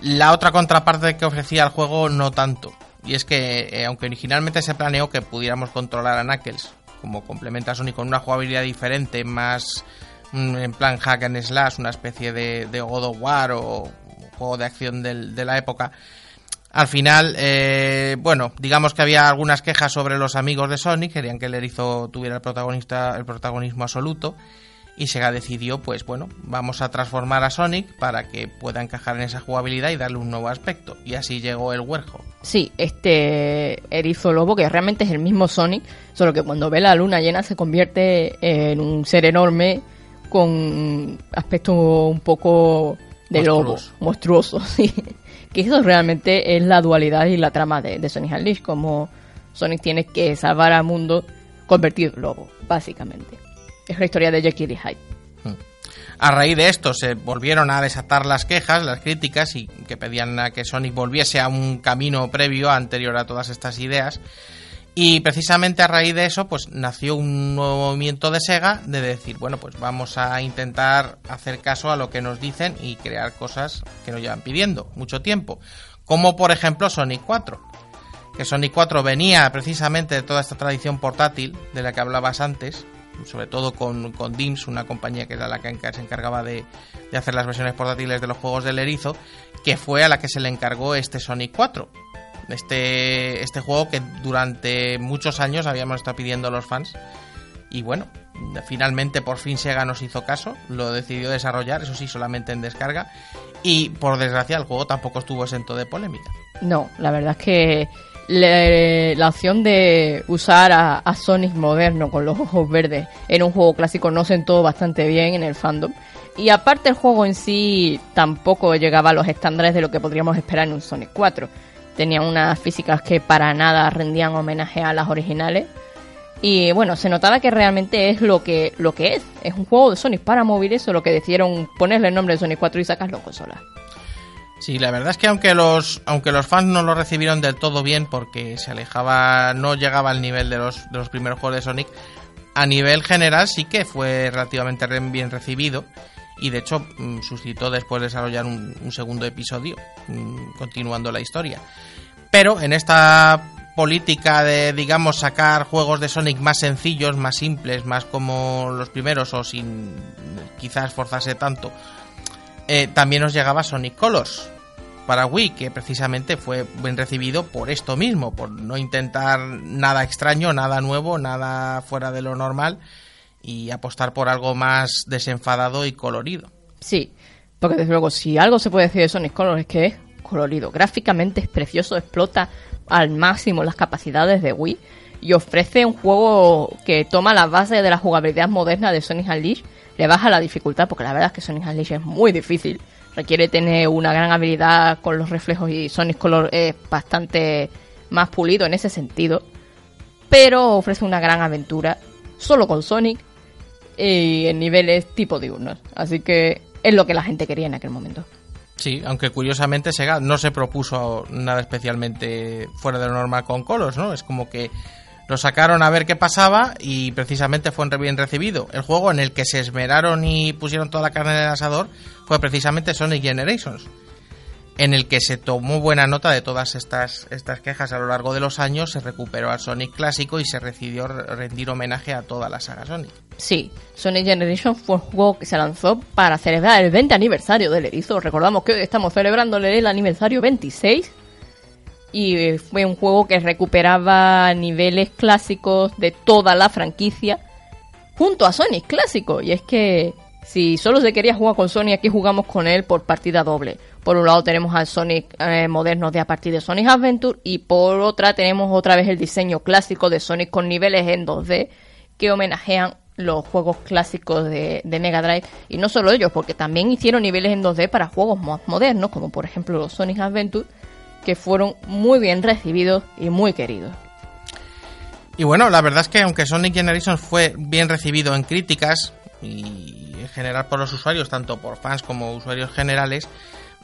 la otra contraparte que ofrecía el juego no tanto. Y es que, eh, aunque originalmente se planeó que pudiéramos controlar a Knuckles como complementa a Sonic con una jugabilidad diferente, más en plan hack and slash, una especie de, God of War o juego de acción de la época. Al final, eh, bueno, digamos que había algunas quejas sobre los amigos de Sonic, querían que el erizo tuviera el protagonista, el protagonismo absoluto, y Sega decidió, pues bueno, vamos a transformar a Sonic para que pueda encajar en esa jugabilidad y darle un nuevo aspecto. Y así llegó el Werewolf. Sí, este erizo lobo, que realmente es el mismo Sonic, solo que cuando ve la luna llena se convierte en un ser enorme con aspecto un poco de lobo, monstruoso, sí. Que eso realmente es la dualidad y la trama de, Sonic Unleashed, como Sonic tiene que salvar al mundo convertido en lobo, básicamente. Es la historia de Jekyll y Hyde. Hmm. A raíz de esto se volvieron a desatar las quejas, las críticas y que pedían a que Sonic volviese a un camino previo anterior a todas estas ideas y precisamente a raíz de eso, pues nació un nuevo movimiento de Sega de decir, bueno, pues vamos a intentar hacer caso a lo que nos dicen y crear cosas que nos llevan pidiendo mucho tiempo. Como por ejemplo Sonic 4. Que Sonic 4 venía precisamente de toda esta tradición portátil de la que hablabas antes, sobre todo con, con DIMS, una compañía que era la que se encargaba de, de hacer las versiones portátiles de los juegos del erizo, que fue a la que se le encargó este Sonic 4 este, este juego que durante muchos años habíamos estado pidiendo los fans. Y bueno, finalmente por fin Sega nos hizo caso, lo decidió desarrollar, eso sí, solamente en descarga. Y por desgracia el juego tampoco estuvo exento de polémica. No, la verdad es que la opción de usar a, Sonic moderno con los ojos verdes en un juego clásico no sentó bastante bien en el fandom. Y aparte el juego en sí tampoco llegaba a los estándares de lo que podríamos esperar en un Sonic 4 tenía unas físicas que para nada rendían homenaje a las originales. Y bueno, se notaba que realmente es lo que, lo que es. Es un juego de Sonic para móviles, lo que decidieron ponerle el nombre de Sonic 4 y sacarlo en consola. Sí, la verdad es que aunque los, aunque los fans no lo recibieron del todo bien porque se alejaba, no llegaba al nivel de los, de los primeros juegos de Sonic, a nivel general sí que fue relativamente bien recibido y de hecho mm, suscitó después de desarrollar un, segundo episodio mm, continuando la historia. Pero en esta política de, digamos, sacar juegos de Sonic más sencillos, más simples, más como los primeros o sin quizás esforzarse tanto, eh, también nos llegaba Sonic Colors, para Wii, que precisamente fue bien recibido por esto mismo, por no intentar nada extraño, nada nuevo, nada fuera de lo normal y apostar por algo más desenfadado y colorido. Sí, porque desde luego si algo se puede decir de Sonic Colors es que es colorido, gráficamente es precioso, explota al máximo las capacidades de Wii y ofrece un juego que toma la base de la jugabilidad moderna de Sonic Unleashed, le baja la dificultad porque la verdad es que Sonic Unleashed es muy difícil requiere tener una gran habilidad con los reflejos y Sonic Color es bastante más pulido en ese sentido. Pero ofrece una gran aventura solo con Sonic y en niveles tipo diurnos. Así que es lo que la gente quería en aquel momento. Sí, aunque curiosamente Sega no se propuso nada especialmente fuera de lo normal con Colors, ¿no? Es como que lo sacaron a ver qué pasaba y precisamente fue bien recibido. El juego en el que se esmeraron y pusieron toda la carne en el asador fue precisamente Sonic Generations, en el que se tomó buena nota de todas estas, estas quejas a lo largo de los años, se recuperó al Sonic clásico y se decidió rendir homenaje a toda la saga Sonic. Sí, Sonic Generations fue un juego que se lanzó para celebrar el 20 aniversario del erizo. Recordamos que hoy estamos celebrándole el aniversario 26 y fue un juego que recuperaba niveles clásicos de toda la franquicia junto a Sonic clásico. Y es que si solo se quería jugar con Sonic, aquí jugamos con él por partida doble. Por un lado tenemos al Sonic eh, moderno de a partir de Sonic Adventure y por otra tenemos otra vez el diseño clásico de Sonic con niveles en 2D que homenajean los juegos clásicos de, de, Mega Drive y no solo ellos, porque también hicieron niveles en 2D para juegos más modernos, como por ejemplo los Sonic Adventure, que fueron muy bien recibidos y muy queridos. Y bueno, la verdad es que aunque Sonic Generations fue bien recibido en críticas y en general por los usuarios, tanto por fans como usuarios generales,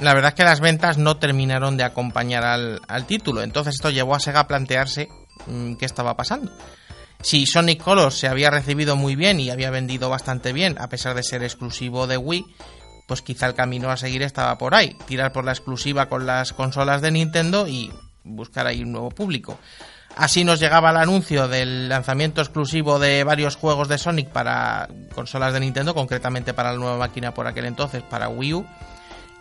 la verdad es que las ventas no terminaron de acompañar al, título. Entonces esto llevó a Sega a plantearse mm, qué estaba pasando. Si Sonic Colors se había recibido muy bien y había vendido bastante bien, a pesar de ser exclusivo de Wii, pues quizá el camino a seguir estaba por ahí, tirar por la exclusiva con las consolas de Nintendo y buscar ahí un nuevo público. Así nos llegaba el anuncio del lanzamiento exclusivo de varios juegos de Sonic para consolas de Nintendo, concretamente para la nueva máquina por aquel entonces, para Wii U.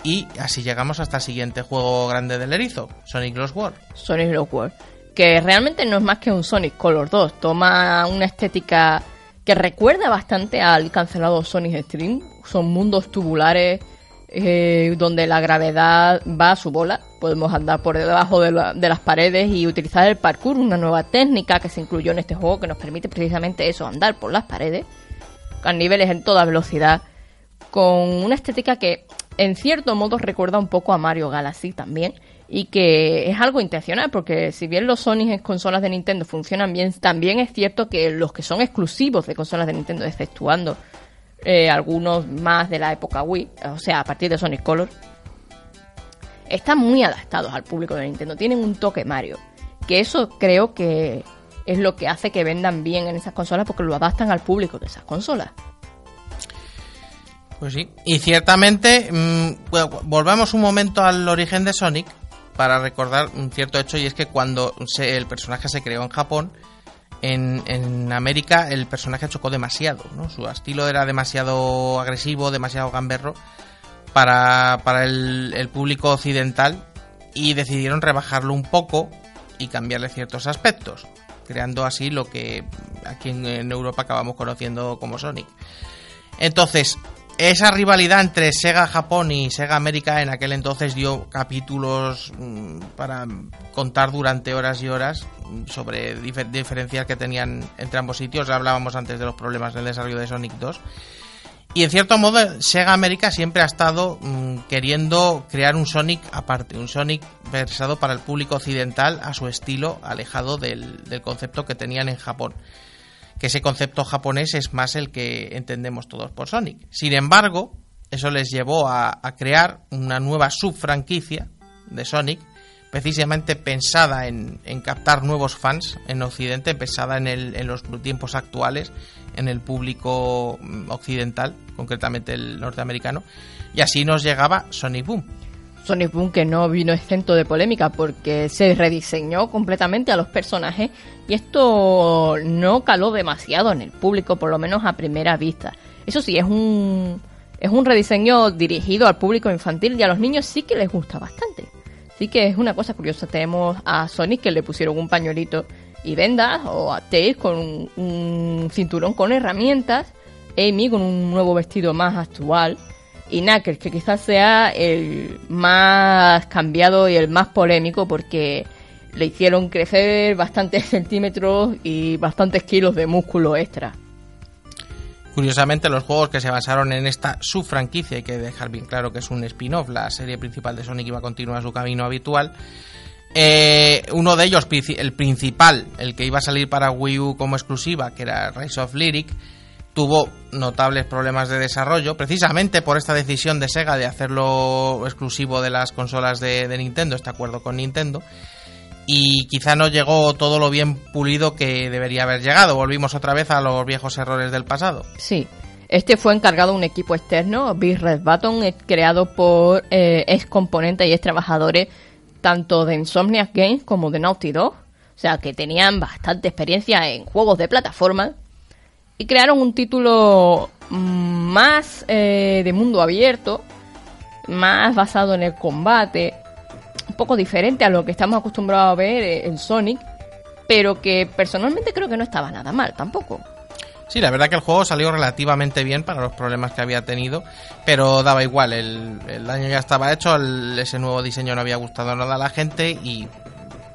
Y así llegamos hasta el siguiente juego grande del erizo, Sonic Lost World. Sonic Lost World, que realmente no es más que un Sonic Color 2, toma una estética que recuerda bastante al cancelado Sonic Stream. Son mundos tubulares eh, donde la gravedad va a su bola. Podemos andar por debajo de, las paredes y utilizar el parkour, una nueva técnica que se incluyó en este juego que nos permite precisamente eso, andar por las paredes, a niveles en toda velocidad, con una estética que en cierto modo recuerda un poco a Mario Galaxy también y que es algo intencional, porque si bien los Sonic en consolas de Nintendo funcionan bien, también es cierto que los que son exclusivos de consolas de Nintendo, exceptuando eh, algunos más de la época Wii, o sea, a partir de Sonic Color, están muy adaptados al público de Nintendo, tienen un toque Mario, que eso creo que es lo que hace que vendan bien en esas consolas porque lo adaptan al público de esas consolas. Pues sí, y ciertamente, mm, volvemos un momento al origen de Sonic, para recordar un cierto hecho y es que cuando el personaje se creó en Japón, en, América el personaje chocó demasiado, ¿no? Su estilo era demasiado agresivo, demasiado gamberro para, el, público occidental y decidieron rebajarlo un poco y cambiarle ciertos aspectos, creando así lo que aquí en Europa acabamos conociendo como Sonic. Entonces, esa rivalidad entre Sega Japón y Sega América en aquel entonces dio capítulos mm, para contar durante horas y horas sobre diferencias que tenían entre ambos sitios. Hablábamos antes de los problemas del desarrollo de Sonic 2. Y en cierto modo, Sega América siempre ha estado mm, queriendo crear un Sonic aparte, un Sonic pensado para el público occidental a su estilo, alejado del concepto que tenían en Japón que ese concepto japonés es más el que entendemos todos por Sonic. Sin embargo, eso les llevó a, crear una nueva subfranquicia de Sonic, precisamente pensada en, captar nuevos fans en Occidente, pensada en, en los tiempos actuales, en el público mm, occidental, concretamente el norteamericano, y así nos llegaba Sonic Boom. Sonic Boom que no vino exento de polémica porque se rediseñó completamente a los personajes y esto no caló demasiado en el público, por lo menos a primera vista. Eso sí, es un, es un rediseño dirigido al público infantil y a los niños sí que les gusta bastante. Así que es una cosa curiosa. Tenemos a Sonic que le pusieron un pañuelito y vendas, o a Tails con un, un cinturón con herramientas, Amy con un nuevo vestido más actual, y Knuckles, que quizás sea el más cambiado y el más polémico porque le hicieron crecer bastantes centímetros y bastantes kilos de músculo extra. Curiosamente, los juegos que se basaron en esta subfranquicia, hay que dejar bien claro que es un spin-off, la serie principal de Sonic iba a continuar su camino habitual. Eh, uno de ellos, el principal, el que iba a salir para Wii U como exclusiva, que era Rise of Lyric, tuvo notables problemas de desarrollo, precisamente por esta decisión de Sega de hacerlo exclusivo de las consolas de, de Nintendo, este acuerdo con Nintendo y quizá no llegó todo lo bien pulido que debería haber llegado. Volvimos otra vez a los viejos errores del pasado. Sí. Este fue encargado un equipo externo, Big Red Button, creado por eh, ex componentes y ex trabajadores tanto de Insomniac Games como de Naughty Dog. O sea, que tenían bastante experiencia en juegos de plataforma. Y crearon un título más eh, de mundo abierto, más basado en el combate, un poco diferente a lo que estamos acostumbrados a ver eh, en Sonic, pero que personalmente creo que no estaba nada mal tampoco. Sí, la verdad que el juego salió relativamente bien para los problemas que había tenido, pero daba igual, el, daño ya estaba hecho, ese nuevo diseño no había gustado nada a la gente y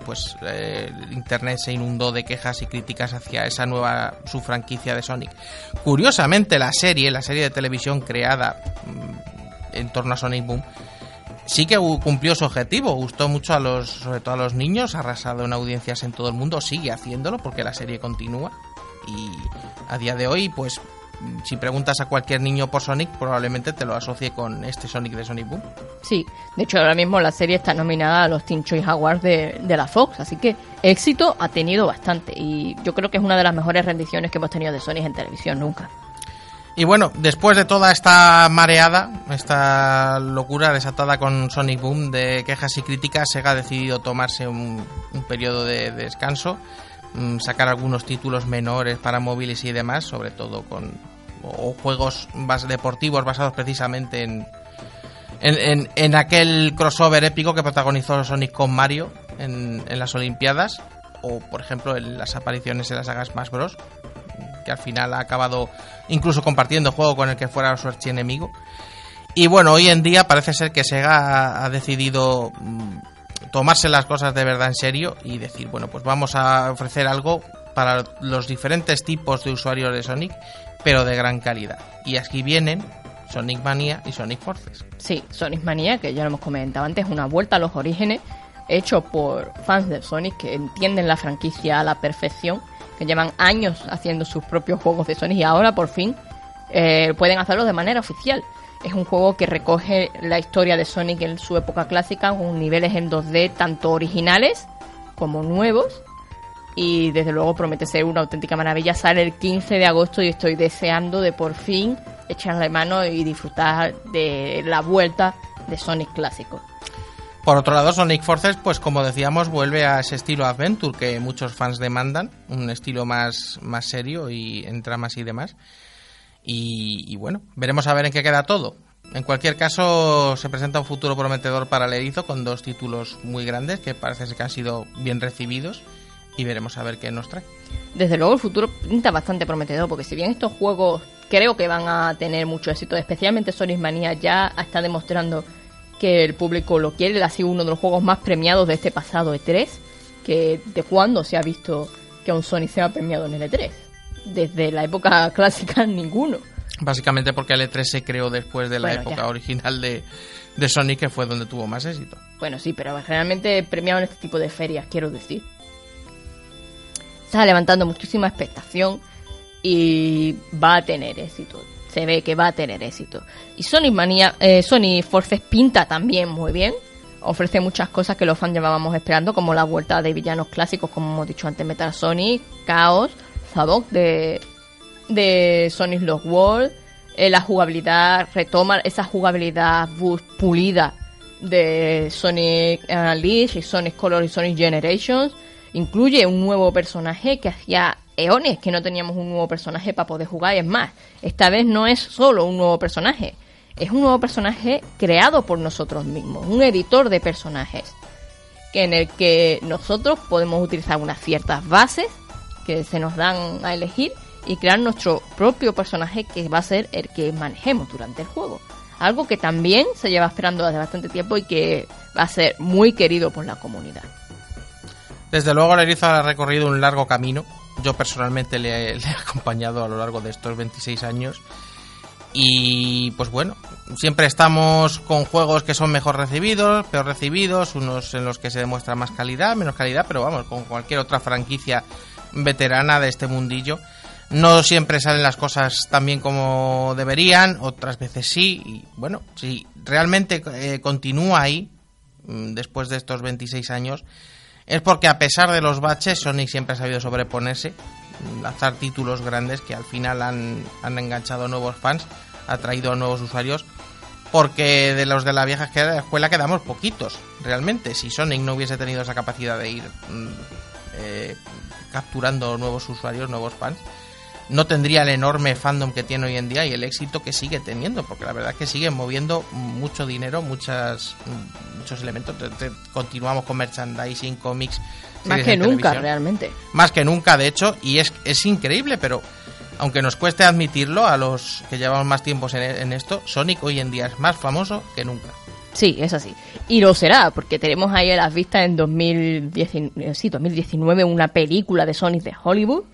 pues eh, internet se inundó de quejas y críticas hacia esa nueva su franquicia de Sonic. Curiosamente la serie, la serie de televisión creada mm, en torno a Sonic Boom, sí que cumplió su objetivo, gustó mucho a los, sobre todo a los niños, ha arrasado en audiencias en todo el mundo, sigue haciéndolo porque la serie continúa y a día de hoy, pues si preguntas a cualquier niño por Sonic, probablemente te lo asocie con este Sonic de Sonic Boom. Sí, de hecho ahora mismo la serie está nominada a los Teen Choice Awards de, de la Fox, así que éxito ha tenido bastante y yo creo que es una de las mejores rendiciones que hemos tenido de Sonic en televisión nunca. Y bueno, después de toda esta mareada, esta locura desatada con Sonic Boom de quejas y críticas, Sega ha decidido tomarse un, periodo de, descanso, mm, sacar algunos títulos menores para móviles y demás, sobre todo con juegos deportivos basados precisamente en, en, en, aquel crossover épico que protagonizó Sonic con Mario en, en las Olimpiadas, o por ejemplo en las apariciones en las sagas Smash Bros que al final ha acabado incluso compartiendo juego con el que fuera su archienemigo. Y bueno, hoy en día parece ser que Sega ha decidido mm, tomarse las cosas de verdad en serio y decir, bueno, pues vamos a ofrecer algo para los diferentes tipos de usuarios de Sonic, pero de gran calidad. Y aquí vienen Sonic Mania y Sonic Forces. Sí, Sonic Mania, que ya lo hemos comentado antes, es una vuelta a los orígenes hecho por fans de Sonic que entienden la franquicia a la perfección que llevan años haciendo sus propios juegos de Sonic y ahora por fin eh, pueden hacerlo de manera oficial. Es un juego que recoge la historia de Sonic en su época clásica con niveles en 2D tanto originales como nuevos y desde luego promete ser una auténtica maravilla. Sale el 15 de agosto y estoy deseando de por fin echarle mano y disfrutar de la vuelta de Sonic clásico. Por otro lado, Sonic Forces, pues como decíamos, vuelve a ese estilo Adventure que muchos fans demandan, un estilo más, más serio y en tramas y demás. Y, bueno, veremos a ver en qué queda todo. En cualquier caso, se presenta un futuro prometedor para el Erizo con dos títulos muy grandes que parece que han sido bien recibidos y veremos a ver qué nos trae. Desde luego el futuro pinta bastante prometedor porque si bien estos juegos creo que van a tener mucho éxito, especialmente Sonic Mania ya está demostrando que el público lo quiere. Ha sido uno de los juegos más premiados de este pasado E3. Que de cuándo se ha visto que un Sonic sea premiado en el E3. Desde la época clásica, ninguno. Básicamente porque el E3 se creó después de la época original de, de Sonic, que fue donde tuvo más éxito. Bueno, sí, pero generalmente premiado en este tipo de ferias, quiero decir. Está levantando muchísima expectación y va a tener éxito se ve que va a tener éxito. Y Sonic Mania, eh, Sony Forces pinta también muy bien. Ofrece muchas cosas que los fans llevábamos esperando, como la vuelta de villanos clásicos, como hemos dicho antes, Metal Sonic, Chaos, Zabok de, de Sonic Lost World. Eh, la jugabilidad, retoma esa jugabilidad pulida de Sonic Unleashed y Sonic Color y Sonic Generations. Incluye un nuevo personaje que hacía eones que no teníamos un nuevo personaje para poder jugar. Es más, esta vez no es solo un nuevo personaje, es un nuevo personaje creado por nosotros mismos, un editor de personajes. que en el que nosotros podemos utilizar unas ciertas bases que se nos dan a elegir y crear nuestro propio personaje que va a ser el que manejemos durante el juego. Algo que también se lleva esperando desde bastante tiempo y que va a ser muy querido por la comunidad. Desde luego, el erizo ha recorrido un largo camino. Yo personalmente le, he acompañado a lo largo de estos 26 años. Y pues bueno, siempre estamos con juegos que son mejor recibidos, peor recibidos, unos en los que se demuestra más calidad, menos calidad, pero vamos, con cualquier otra franquicia veterana de este mundillo. No siempre salen las cosas tan bien como deberían, otras veces sí. Y bueno, si realmente eh, continúa ahí, mm, después de estos 26 años, es porque a pesar de los baches, Sonic siempre ha sabido sobreponerse, lanzar títulos grandes que al final han, han enganchado nuevos fans, ha traído nuevos usuarios, porque de los de la vieja escuela quedamos poquitos, realmente. Si Sonic no hubiese tenido esa capacidad de ir mm, eh, capturando nuevos usuarios, nuevos fans, no tendría el enorme fandom que tiene hoy en día y el éxito que sigue teniendo, porque la verdad es que sigue moviendo mucho dinero, muchas, muchos elementos. continuamos con merchandising, cómics. Más que nunca, realmente. Más que nunca, de hecho, y es, es increíble, pero aunque nos cueste admitirlo a los que llevamos más tiempo en, esto, Sonic hoy en día es más famoso que nunca. Sí, es así. Y lo será, porque tenemos ahí a las vistas en 2019, sí, 2019 una película de Sonic de Hollywood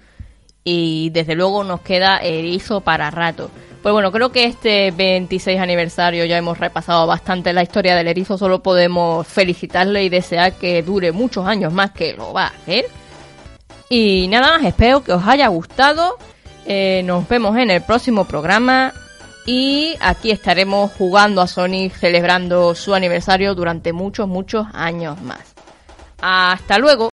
y desde luego nos queda erizo para rato. Pues bueno, creo que este 26 aniversario ya hemos repasado bastante la historia del erizo, solo podemos felicitarle y desear que dure muchos años más que lo va a hacer. Y nada más, espero que os haya gustado. Eh, nos vemos en el próximo programa y aquí estaremos jugando a Sonic celebrando su aniversario durante muchos, muchos años más. Hasta luego.